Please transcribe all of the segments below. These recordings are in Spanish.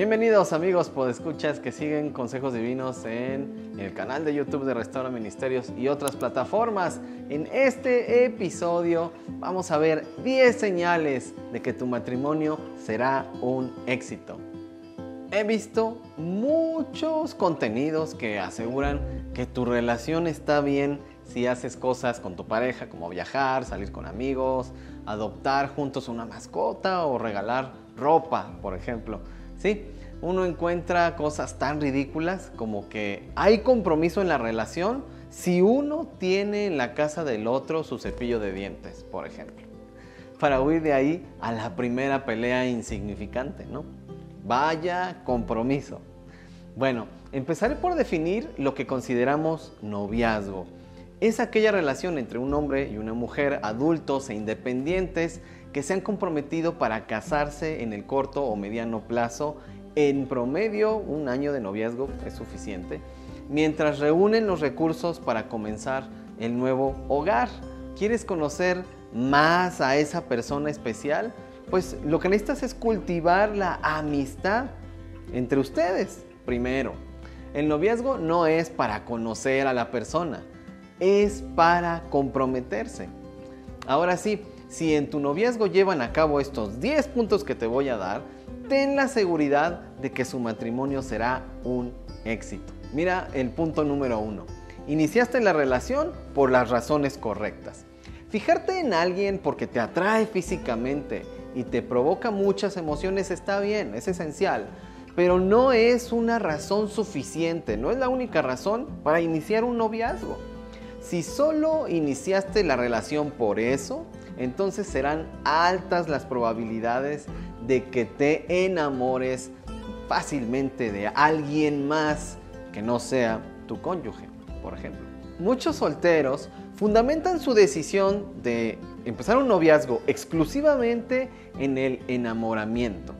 Bienvenidos amigos podescuchas que siguen consejos divinos en el canal de YouTube de Restaura Ministerios y otras plataformas. En este episodio vamos a ver 10 señales de que tu matrimonio será un éxito. He visto muchos contenidos que aseguran que tu relación está bien si haces cosas con tu pareja como viajar, salir con amigos, adoptar juntos una mascota o regalar ropa, por ejemplo. ¿Sí? Uno encuentra cosas tan ridículas como que hay compromiso en la relación si uno tiene en la casa del otro su cepillo de dientes, por ejemplo. Para huir de ahí a la primera pelea insignificante, ¿no? Vaya compromiso. Bueno, empezaré por definir lo que consideramos noviazgo. Es aquella relación entre un hombre y una mujer adultos e independientes que se han comprometido para casarse en el corto o mediano plazo. En promedio, un año de noviazgo es suficiente, mientras reúnen los recursos para comenzar el nuevo hogar. ¿Quieres conocer más a esa persona especial? Pues lo que necesitas es cultivar la amistad entre ustedes primero. El noviazgo no es para conocer a la persona, es para comprometerse. Ahora sí, si en tu noviazgo llevan a cabo estos 10 puntos que te voy a dar, ten la seguridad de que su matrimonio será un éxito. Mira el punto número uno. Iniciaste la relación por las razones correctas. Fijarte en alguien porque te atrae físicamente y te provoca muchas emociones está bien, es esencial, pero no es una razón suficiente, no es la única razón para iniciar un noviazgo. Si solo iniciaste la relación por eso, entonces serán altas las probabilidades de que te enamores fácilmente de alguien más que no sea tu cónyuge, por ejemplo. Muchos solteros fundamentan su decisión de empezar un noviazgo exclusivamente en el enamoramiento.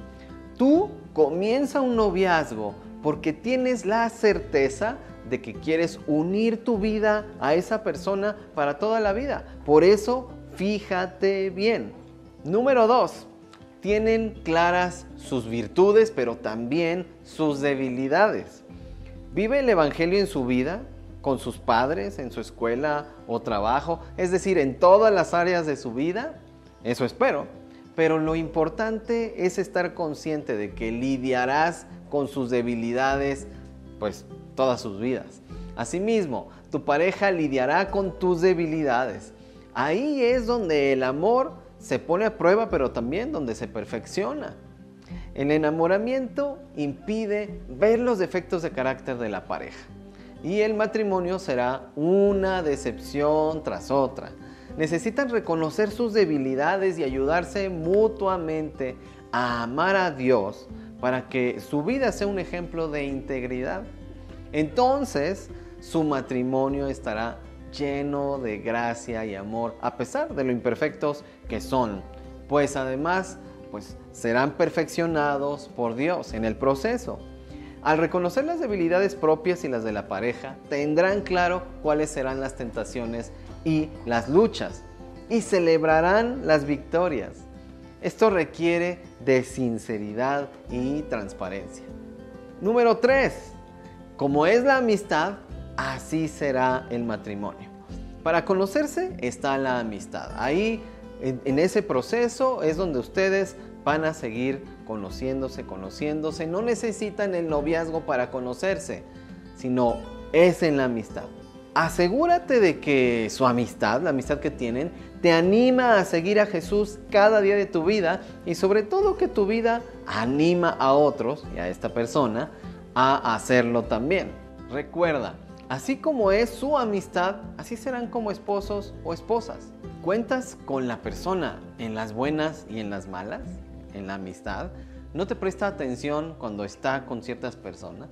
Tú comienza un noviazgo porque tienes la certeza de que quieres unir tu vida a esa persona para toda la vida. Por eso fíjate bien. Número dos, tienen claras sus virtudes, pero también sus debilidades. ¿Vive el Evangelio en su vida? ¿Con sus padres, en su escuela o trabajo? Es decir, en todas las áreas de su vida. Eso espero. Pero lo importante es estar consciente de que lidiarás con sus debilidades, pues todas sus vidas. Asimismo, tu pareja lidiará con tus debilidades. Ahí es donde el amor se pone a prueba, pero también donde se perfecciona. El enamoramiento impide ver los defectos de carácter de la pareja y el matrimonio será una decepción tras otra. Necesitan reconocer sus debilidades y ayudarse mutuamente a amar a Dios para que su vida sea un ejemplo de integridad. Entonces, su matrimonio estará lleno de gracia y amor, a pesar de lo imperfectos que son, pues además pues serán perfeccionados por Dios en el proceso. Al reconocer las debilidades propias y las de la pareja, tendrán claro cuáles serán las tentaciones y las luchas y celebrarán las victorias. Esto requiere de sinceridad y transparencia. Número 3. Como es la amistad, así será el matrimonio. Para conocerse está la amistad. Ahí, en, ese proceso, es donde ustedes van a seguir conociéndose, conociéndose. No necesitan el noviazgo para conocerse, sino es en la amistad. Asegúrate de que su amistad, la amistad que tienen, te anima a seguir a Jesús cada día de tu vida y sobre todo que tu vida anima a otros y a esta persona a hacerlo también. Recuerda, Así como es su amistad, así serán como esposos o esposas. ¿Cuentas con la persona en las buenas y en las malas? ¿En la amistad? ¿No te presta atención cuando está con ciertas personas?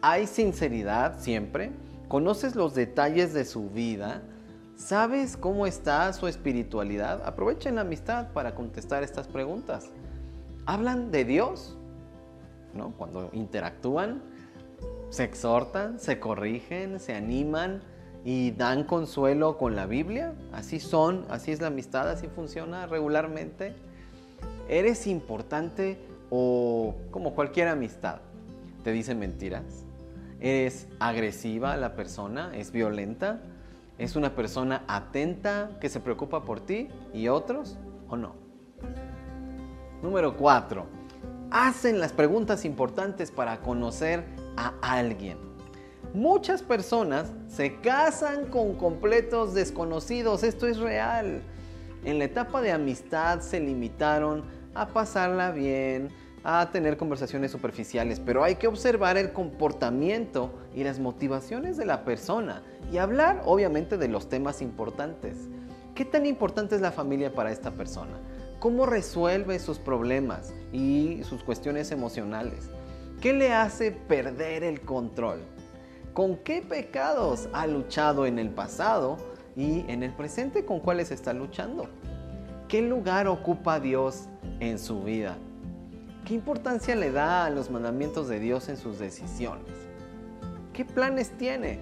¿Hay sinceridad siempre? ¿Conoces los detalles de su vida? ¿Sabes cómo está su espiritualidad? Aprovechen la amistad para contestar estas preguntas. ¿Hablan de Dios? ¿No? Cuando interactúan, se exhortan, se corrigen, se animan y dan consuelo con la Biblia. Así son, así es la amistad, así funciona regularmente. Eres importante o como cualquier amistad, te dice mentiras, ¿Es agresiva la persona? ¿Es violenta? ¿Es una persona atenta que se preocupa por ti y otros o no? Número 4. Hacen las preguntas importantes para conocer a alguien. Muchas personas se casan con completos desconocidos, esto es real. En la etapa de amistad se limitaron a pasarla bien, a tener conversaciones superficiales, pero hay que observar el comportamiento y las motivaciones de la persona y hablar obviamente de los temas importantes. ¿Qué tan importante es la familia para esta persona? ¿Cómo resuelve sus problemas y sus cuestiones emocionales? ¿Qué le hace perder el control? ¿Con qué pecados ha luchado en el pasado y en el presente con cuáles está luchando? ¿Qué lugar ocupa Dios en su vida? ¿Qué importancia le da a los mandamientos de Dios en sus decisiones? ¿Qué planes tiene?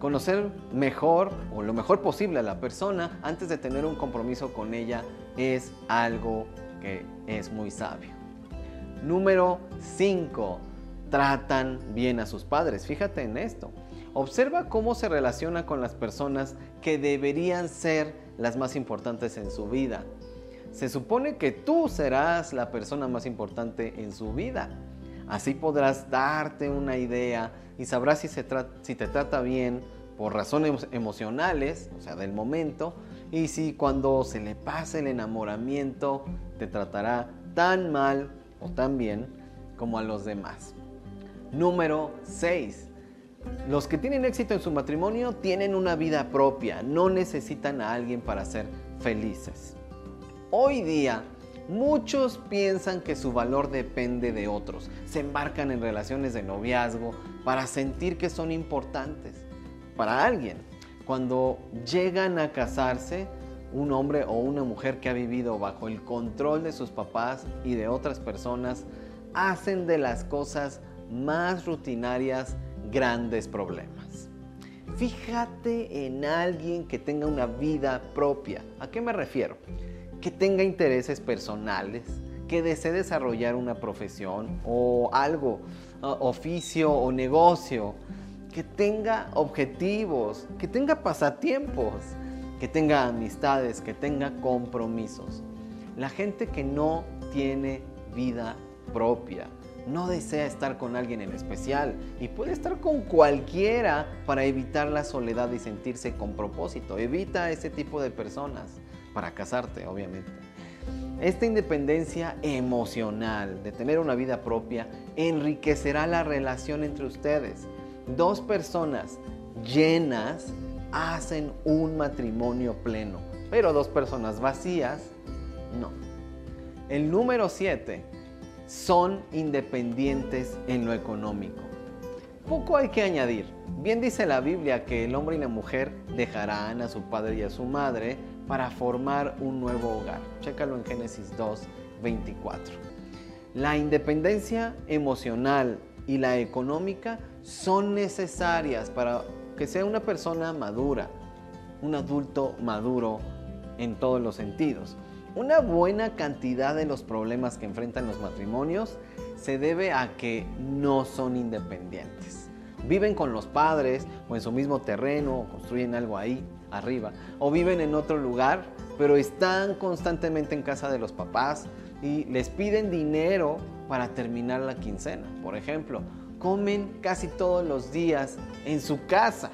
Conocer mejor o lo mejor posible a la persona antes de tener un compromiso con ella es algo que es muy sabio. Número 5. Tratan bien a sus padres. Fíjate en esto. Observa cómo se relaciona con las personas que deberían ser las más importantes en su vida se supone que tú serás la persona más importante en su vida. Así podrás darte una idea y sabrás si, se si te trata bien por razones emocionales, o sea, del momento, y si cuando se le pase el enamoramiento te tratará tan mal o tan bien como a los demás. Número 6. Los que tienen éxito en su matrimonio tienen una vida propia, no necesitan a alguien para ser felices. Hoy día, muchos piensan que su valor depende de otros. Se embarcan en relaciones de noviazgo para sentir que son importantes para alguien. Cuando llegan a casarse, un hombre o una mujer que ha vivido bajo el control de sus papás y de otras personas, hacen de las cosas más rutinarias grandes problemas. Fíjate en alguien que tenga una vida propia. ¿A qué me refiero? Que tenga intereses personales, que desee desarrollar una profesión o algo, oficio o negocio, que tenga objetivos, que tenga pasatiempos, que tenga amistades, que tenga compromisos. La gente que no tiene vida propia, no desea estar con alguien en especial y puede estar con cualquiera para evitar la soledad y sentirse con propósito. Evita ese tipo de personas para casarte, obviamente. Esta independencia emocional de tener una vida propia enriquecerá la relación entre ustedes. Dos personas llenas hacen un matrimonio pleno, pero dos personas vacías, no. El número 7 son independientes en lo económico. Poco hay que añadir. Bien dice la Biblia que el hombre y la mujer dejarán a su padre y a su madre para formar un nuevo hogar. Chécalo en Génesis 2, 24. La independencia emocional y la económica son necesarias para que sea una persona madura, un adulto maduro en todos los sentidos. Una buena cantidad de los problemas que enfrentan los matrimonios se debe a que no son independientes. Viven con los padres o en su mismo terreno o construyen algo ahí arriba. O viven en otro lugar, pero están constantemente en casa de los papás y les piden dinero para terminar la quincena. Por ejemplo, comen casi todos los días en su casa.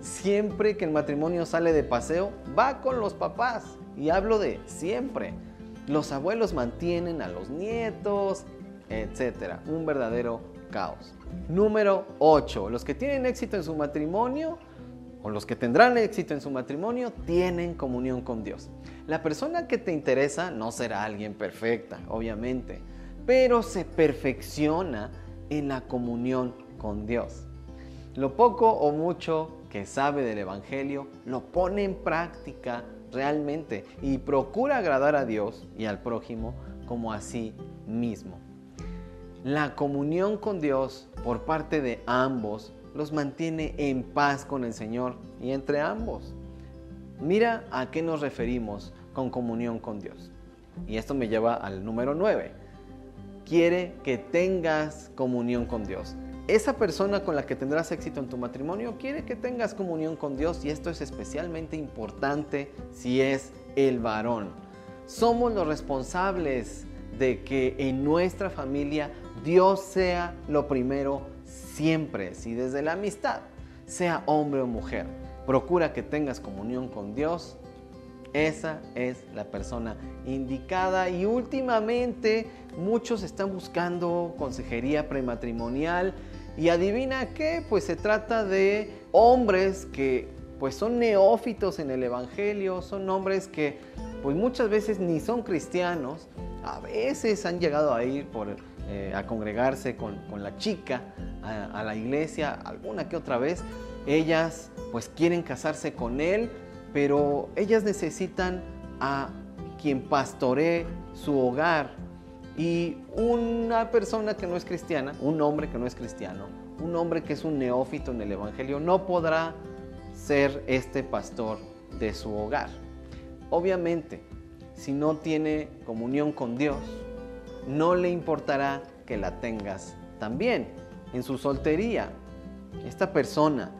Siempre que el matrimonio sale de paseo, va con los papás. Y hablo de siempre. Los abuelos mantienen a los nietos, etc. Un verdadero caos. Número 8. Los que tienen éxito en su matrimonio o los que tendrán éxito en su matrimonio tienen comunión con Dios. La persona que te interesa no será alguien perfecta, obviamente, pero se perfecciona en la comunión con Dios. Lo poco o mucho que sabe del Evangelio lo pone en práctica realmente y procura agradar a Dios y al prójimo como a sí mismo. La comunión con Dios por parte de ambos los mantiene en paz con el Señor y entre ambos. Mira a qué nos referimos con comunión con Dios. Y esto me lleva al número 9. quiere que tengas comunión con Dios. Esa persona con la que tendrás éxito en tu matrimonio quiere que tengas comunión con Dios y esto es especialmente importante si es el varón. Somos los responsables de que en nuestra familia Dios sea lo primero siempre, si desde la amistad, sea hombre o mujer, procura que tengas comunión con Dios, esa es la persona indicada. Y últimamente muchos están buscando consejería prematrimonial. Y adivina qué, pues se trata de hombres que pues son neófitos en el evangelio, son hombres que pues muchas veces ni son cristianos, a veces han llegado a ir por, eh, a congregarse con, la chica a, a la iglesia alguna que otra vez, ellas pues quieren casarse con él, pero ellas necesitan a quien pastoree su hogar. Y una persona que no es cristiana, un hombre que no es cristiano, un hombre que es un neófito en el Evangelio, no podrá ser este pastor de su hogar. Obviamente, si no tiene comunión con Dios, no le importará que la tengas también en su soltería. Esta persona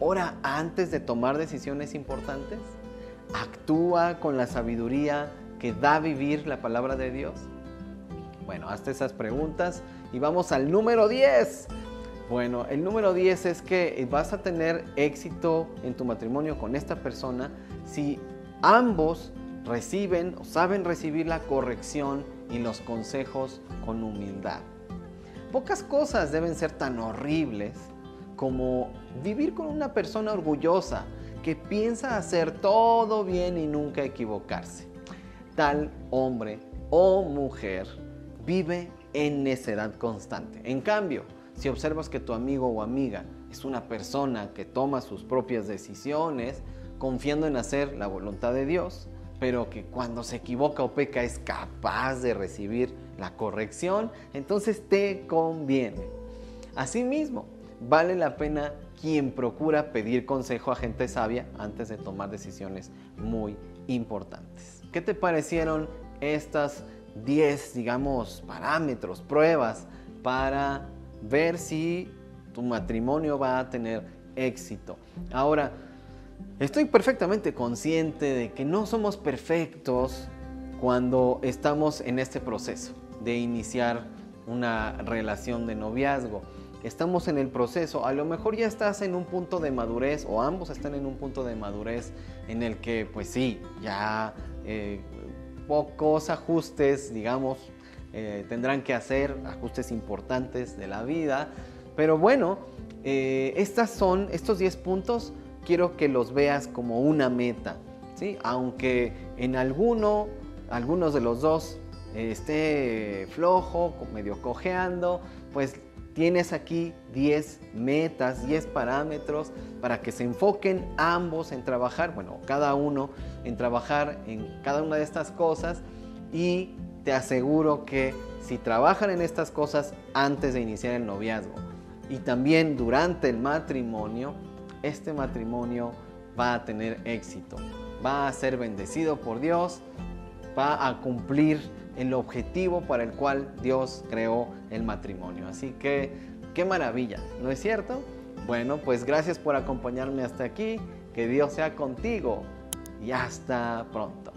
ora antes de tomar decisiones importantes? ¿Actúa con la sabiduría que da vivir la palabra de Dios? Bueno, hazte esas preguntas y vamos al número 10. Bueno, el número 10 es que vas a tener éxito en tu matrimonio con esta persona si ambos reciben o saben recibir la corrección y los consejos con humildad. Pocas cosas deben ser tan horribles como vivir con una persona orgullosa que piensa hacer todo bien y nunca equivocarse. Tal hombre o mujer vive en necedad constante. En cambio, si observas que tu amigo o amiga es una persona que toma sus propias decisiones, confiando en hacer la voluntad de Dios, pero que cuando se equivoca o peca es capaz de recibir la corrección, entonces te conviene. Asimismo, vale la pena quien procura pedir consejo a gente sabia antes de tomar decisiones muy importantes. ¿Qué te parecieron estas 10, digamos, parámetros, pruebas para ver si tu matrimonio va a tener éxito? Ahora, estoy perfectamente consciente de que no somos perfectos cuando estamos en este proceso de iniciar una relación de noviazgo. Estamos en el proceso, a lo mejor ya estás en un punto de madurez o ambos están en un punto de madurez en el que pues sí, ya eh, pocos ajustes, digamos, eh, tendrán que hacer, ajustes importantes de la vida, pero bueno, eh, estas son, estos 10 puntos, quiero que los veas como una meta, ¿sí? aunque en alguno, algunos de los dos esté flojo, medio cojeando, pues tienes aquí 10 metas, 10 parámetros para que se enfoquen ambos en trabajar, bueno, cada uno en trabajar en cada una de estas cosas y te aseguro que si trabajan en estas cosas antes de iniciar el noviazgo y también durante el matrimonio, este matrimonio va a tener éxito, va a ser bendecido por Dios, va a cumplir el objetivo para el cual Dios creó el matrimonio. Así que, qué maravilla, ¿no es cierto? Bueno, pues gracias por acompañarme hasta aquí, que Dios sea contigo y hasta pronto.